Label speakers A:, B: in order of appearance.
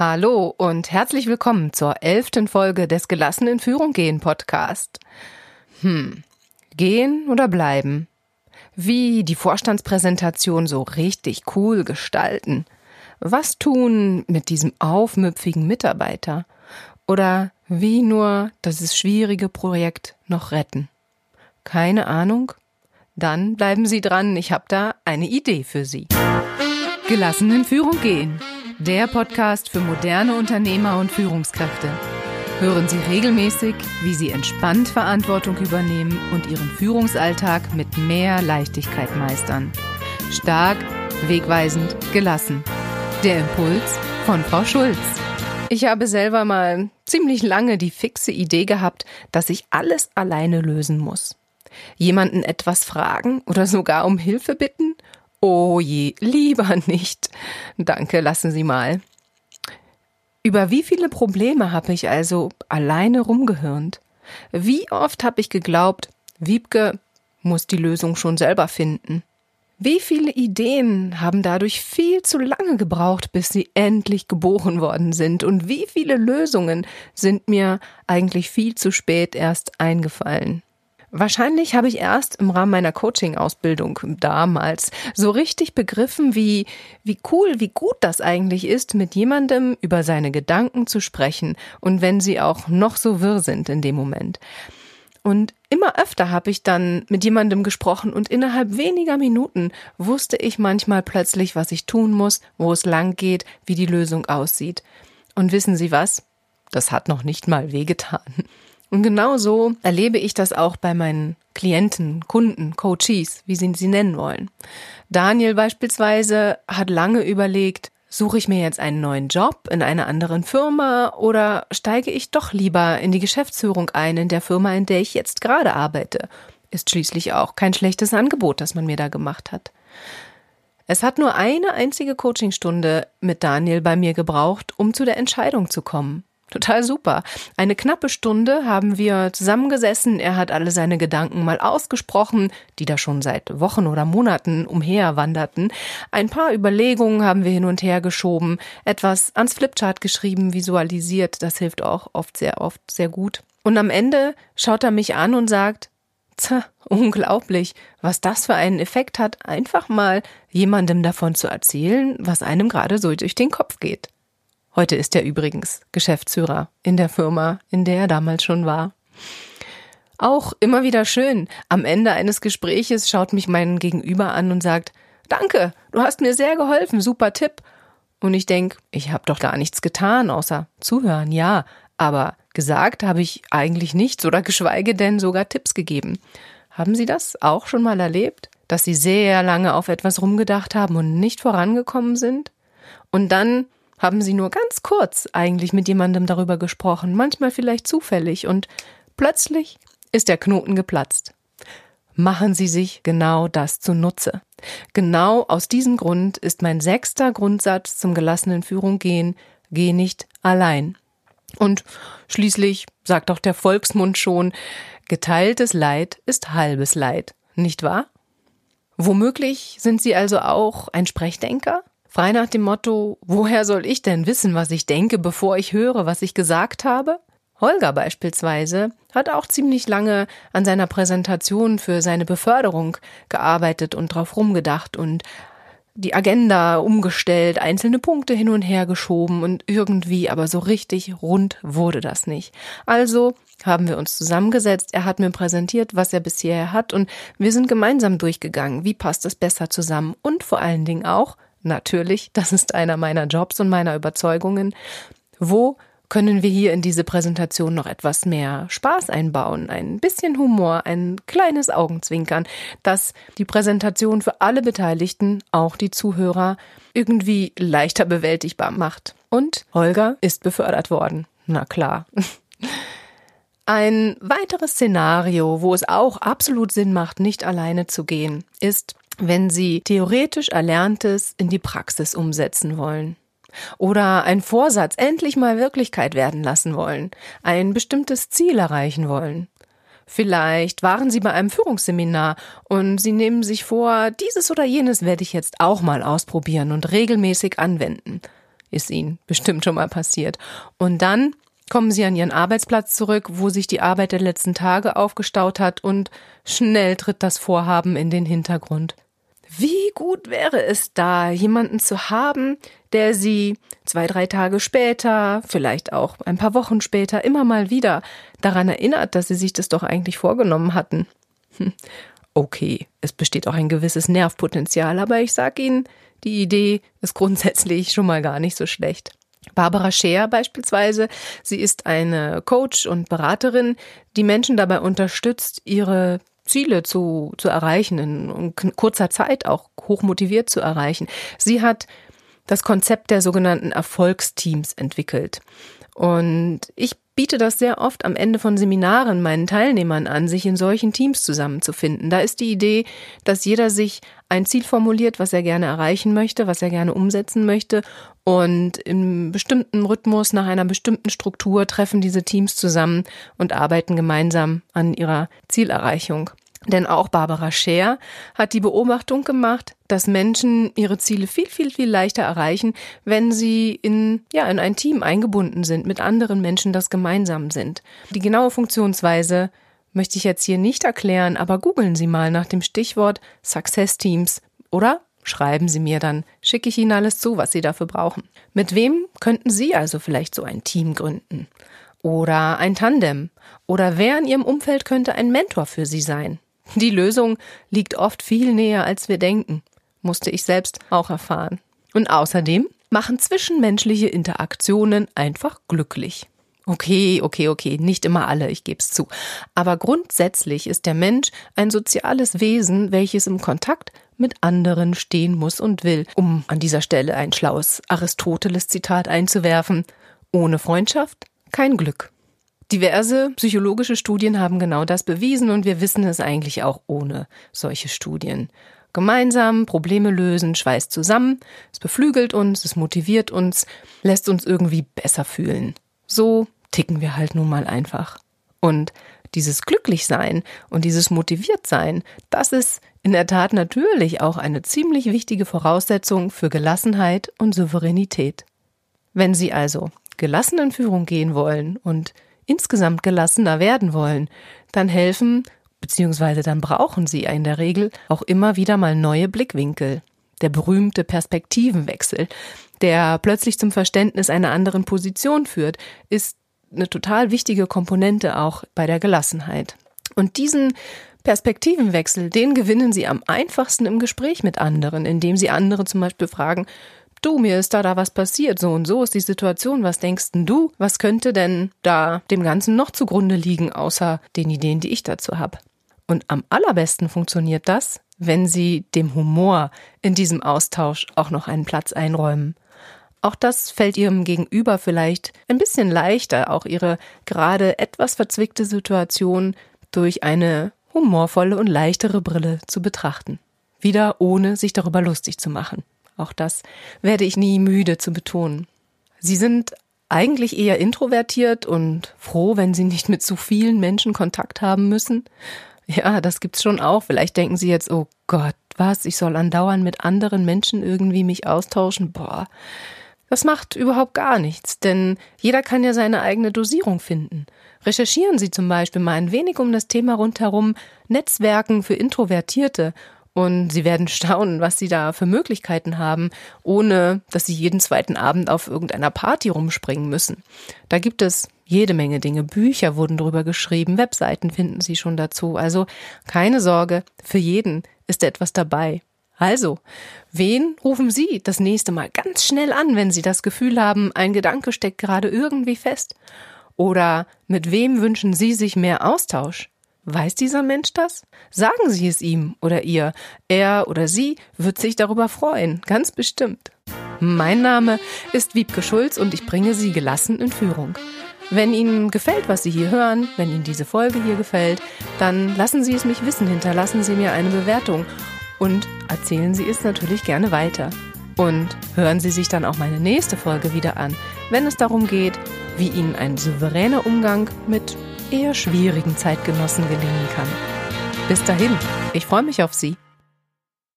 A: Hallo und herzlich willkommen zur elften Folge des Gelassen in Führung gehen Podcast. Hm, gehen oder bleiben? Wie die Vorstandspräsentation so richtig cool gestalten? Was tun mit diesem aufmüpfigen Mitarbeiter? Oder wie nur dieses schwierige Projekt noch retten? Keine Ahnung? Dann bleiben Sie dran, ich habe da eine Idee für Sie. Gelassen in Führung gehen. Der Podcast für moderne Unternehmer und Führungskräfte. Hören Sie regelmäßig, wie Sie entspannt Verantwortung übernehmen und Ihren Führungsalltag mit mehr Leichtigkeit meistern. Stark, wegweisend, gelassen. Der Impuls von Frau Schulz. Ich habe selber mal ziemlich lange die fixe Idee gehabt, dass ich alles alleine lösen muss. Jemanden etwas fragen oder sogar um Hilfe bitten? Oh je, lieber nicht. Danke, lassen Sie mal. Über wie viele Probleme habe ich also alleine rumgehirnt? Wie oft habe ich geglaubt, Wiebke muss die Lösung schon selber finden? Wie viele Ideen haben dadurch viel zu lange gebraucht, bis sie endlich geboren worden sind? Und wie viele Lösungen sind mir eigentlich viel zu spät erst eingefallen? Wahrscheinlich habe ich erst im Rahmen meiner Coaching-Ausbildung damals so richtig begriffen, wie, wie cool, wie gut das eigentlich ist, mit jemandem über seine Gedanken zu sprechen und wenn sie auch noch so wirr sind in dem Moment. Und immer öfter habe ich dann mit jemandem gesprochen und innerhalb weniger Minuten wusste ich manchmal plötzlich, was ich tun muss, wo es lang geht, wie die Lösung aussieht. Und wissen Sie was? Das hat noch nicht mal wehgetan. Und genau so erlebe ich das auch bei meinen Klienten, Kunden, Coaches, wie sie sie nennen wollen. Daniel beispielsweise hat lange überlegt, Suche ich mir jetzt einen neuen Job in einer anderen Firma oder steige ich doch lieber in die Geschäftsführung ein in der Firma, in der ich jetzt gerade arbeite? Ist schließlich auch kein schlechtes Angebot, das man mir da gemacht hat. Es hat nur eine einzige Coachingstunde mit Daniel bei mir gebraucht, um zu der Entscheidung zu kommen. Total super. Eine knappe Stunde haben wir zusammengesessen. Er hat alle seine Gedanken mal ausgesprochen, die da schon seit Wochen oder Monaten umherwanderten. Ein paar Überlegungen haben wir hin und her geschoben, etwas ans Flipchart geschrieben, visualisiert. Das hilft auch oft sehr oft sehr gut. Und am Ende schaut er mich an und sagt, Tja, unglaublich, was das für einen Effekt hat, einfach mal jemandem davon zu erzählen, was einem gerade so durch den Kopf geht. Heute ist er übrigens Geschäftsführer in der Firma, in der er damals schon war. Auch immer wieder schön. Am Ende eines Gespräches schaut mich mein Gegenüber an und sagt, Danke, du hast mir sehr geholfen, super Tipp. Und ich denk, ich habe doch gar nichts getan, außer zuhören, ja, aber gesagt habe ich eigentlich nichts oder geschweige denn sogar Tipps gegeben. Haben Sie das auch schon mal erlebt, dass Sie sehr lange auf etwas rumgedacht haben und nicht vorangekommen sind? Und dann haben Sie nur ganz kurz eigentlich mit jemandem darüber gesprochen, manchmal vielleicht zufällig, und plötzlich ist der Knoten geplatzt. Machen Sie sich genau das zunutze. Genau aus diesem Grund ist mein sechster Grundsatz zum gelassenen Führung gehen, geh nicht allein. Und schließlich sagt auch der Volksmund schon, geteiltes Leid ist halbes Leid, nicht wahr? Womöglich sind Sie also auch ein Sprechdenker? Frei nach dem Motto, woher soll ich denn wissen, was ich denke, bevor ich höre, was ich gesagt habe? Holger beispielsweise hat auch ziemlich lange an seiner Präsentation für seine Beförderung gearbeitet und drauf rumgedacht und die Agenda umgestellt, einzelne Punkte hin und her geschoben und irgendwie aber so richtig rund wurde das nicht. Also haben wir uns zusammengesetzt, er hat mir präsentiert, was er bisher hat und wir sind gemeinsam durchgegangen, wie passt es besser zusammen und vor allen Dingen auch, natürlich, das ist einer meiner Jobs und meiner Überzeugungen. Wo können wir hier in diese Präsentation noch etwas mehr Spaß einbauen, ein bisschen Humor, ein kleines Augenzwinkern, das die Präsentation für alle Beteiligten, auch die Zuhörer, irgendwie leichter bewältigbar macht. Und Holger ist befördert worden. Na klar. Ein weiteres Szenario, wo es auch absolut Sinn macht, nicht alleine zu gehen, ist, wenn Sie theoretisch Erlerntes in die Praxis umsetzen wollen. Oder einen Vorsatz endlich mal Wirklichkeit werden lassen wollen, ein bestimmtes Ziel erreichen wollen. Vielleicht waren Sie bei einem Führungsseminar und Sie nehmen sich vor, dieses oder jenes werde ich jetzt auch mal ausprobieren und regelmäßig anwenden. ist Ihnen bestimmt schon mal passiert. Und dann kommen Sie an Ihren Arbeitsplatz zurück, wo sich die Arbeit der letzten Tage aufgestaut hat und schnell tritt das Vorhaben in den Hintergrund. Wie gut wäre es da, jemanden zu haben, der Sie zwei, drei Tage später, vielleicht auch ein paar Wochen später, immer mal wieder daran erinnert, dass Sie sich das doch eigentlich vorgenommen hatten. Hm. Okay, es besteht auch ein gewisses Nervpotenzial, aber ich sag Ihnen, die Idee ist grundsätzlich schon mal gar nicht so schlecht. Barbara Scheer beispielsweise, sie ist eine Coach und Beraterin, die Menschen dabei unterstützt, ihre Ziele zu, zu erreichen, in kurzer Zeit auch hochmotiviert zu erreichen. Sie hat das Konzept der sogenannten Erfolgsteams entwickelt. Und ich biete das sehr oft am Ende von Seminaren meinen Teilnehmern an, sich in solchen Teams zusammenzufinden. Da ist die Idee, dass jeder sich ein Ziel formuliert, was er gerne erreichen möchte, was er gerne umsetzen möchte. Und im bestimmten Rhythmus, nach einer bestimmten Struktur treffen diese Teams zusammen und arbeiten gemeinsam an ihrer Zielerreichung. Denn auch Barbara Scher hat die Beobachtung gemacht, dass Menschen ihre Ziele viel, viel, viel leichter erreichen, wenn sie in, ja, in ein Team eingebunden sind, mit anderen Menschen, das gemeinsam sind. Die genaue Funktionsweise möchte ich jetzt hier nicht erklären, aber googeln Sie mal nach dem Stichwort Success Teams oder schreiben Sie mir, dann schicke ich Ihnen alles zu, was Sie dafür brauchen. Mit wem könnten Sie also vielleicht so ein Team gründen? Oder ein Tandem? Oder wer in Ihrem Umfeld könnte ein Mentor für Sie sein? Die Lösung liegt oft viel näher, als wir denken, musste ich selbst auch erfahren. Und außerdem machen zwischenmenschliche Interaktionen einfach glücklich. Okay, okay, okay, nicht immer alle, ich gebe es zu. Aber grundsätzlich ist der Mensch ein soziales Wesen, welches im Kontakt mit anderen stehen muss und will, um an dieser Stelle ein schlaues Aristoteles-Zitat einzuwerfen. Ohne Freundschaft kein Glück. Diverse psychologische Studien haben genau das bewiesen und wir wissen es eigentlich auch ohne solche Studien. Gemeinsam Probleme lösen, schweißt zusammen, es beflügelt uns, es motiviert uns, lässt uns irgendwie besser fühlen. So ticken wir halt nun mal einfach. Und dieses Glücklichsein und dieses Motiviertsein, das ist in der Tat natürlich auch eine ziemlich wichtige Voraussetzung für Gelassenheit und Souveränität. Wenn Sie also gelassen in Führung gehen wollen und insgesamt gelassener werden wollen, dann helfen bzw. dann brauchen sie in der Regel auch immer wieder mal neue Blickwinkel. Der berühmte Perspektivenwechsel, der plötzlich zum Verständnis einer anderen Position führt, ist eine total wichtige Komponente auch bei der Gelassenheit. Und diesen Perspektivenwechsel, den gewinnen Sie am einfachsten im Gespräch mit anderen, indem Sie andere zum Beispiel fragen, du, mir ist da da was passiert, so und so ist die Situation, was denkst denn du? Was könnte denn da dem Ganzen noch zugrunde liegen, außer den Ideen, die ich dazu habe? Und am allerbesten funktioniert das, wenn Sie dem Humor in diesem Austausch auch noch einen Platz einräumen. Auch das fällt Ihrem Gegenüber vielleicht ein bisschen leichter, auch Ihre gerade etwas verzwickte Situation durch eine humorvolle und leichtere Brille zu betrachten. Wieder ohne sich darüber lustig zu machen. Auch das werde ich nie müde zu betonen. Sie sind eigentlich eher introvertiert und froh, wenn sie nicht mit zu vielen Menschen Kontakt haben müssen. Ja, das gibt's schon auch. Vielleicht denken Sie jetzt, oh Gott, was, ich soll andauernd mit anderen Menschen irgendwie mich austauschen. Boah, das macht überhaupt gar nichts, denn jeder kann ja seine eigene Dosierung finden. Recherchieren Sie zum Beispiel mal ein wenig um das Thema rundherum Netzwerken für Introvertierte und sie werden staunen, was sie da für Möglichkeiten haben, ohne dass sie jeden zweiten Abend auf irgendeiner Party rumspringen müssen. Da gibt es jede Menge Dinge. Bücher wurden drüber geschrieben, Webseiten finden Sie schon dazu. Also keine Sorge, für jeden ist etwas dabei. Also, wen rufen Sie das nächste Mal ganz schnell an, wenn Sie das Gefühl haben, ein Gedanke steckt gerade irgendwie fest? Oder mit wem wünschen Sie sich mehr Austausch? Weiß dieser Mensch das? Sagen Sie es ihm oder ihr. Er oder sie wird sich darüber freuen, ganz bestimmt. Mein Name ist Wiebke Schulz und ich bringe Sie gelassen in Führung. Wenn Ihnen gefällt, was Sie hier hören, wenn Ihnen diese Folge hier gefällt, dann lassen Sie es mich wissen, hinterlassen Sie mir eine Bewertung und erzählen Sie es natürlich gerne weiter. Und hören Sie sich dann auch meine nächste Folge wieder an, wenn es darum geht, wie Ihnen ein souveräner Umgang mit eher schwierigen Zeitgenossen gelingen kann. Bis dahin, ich freue mich auf Sie.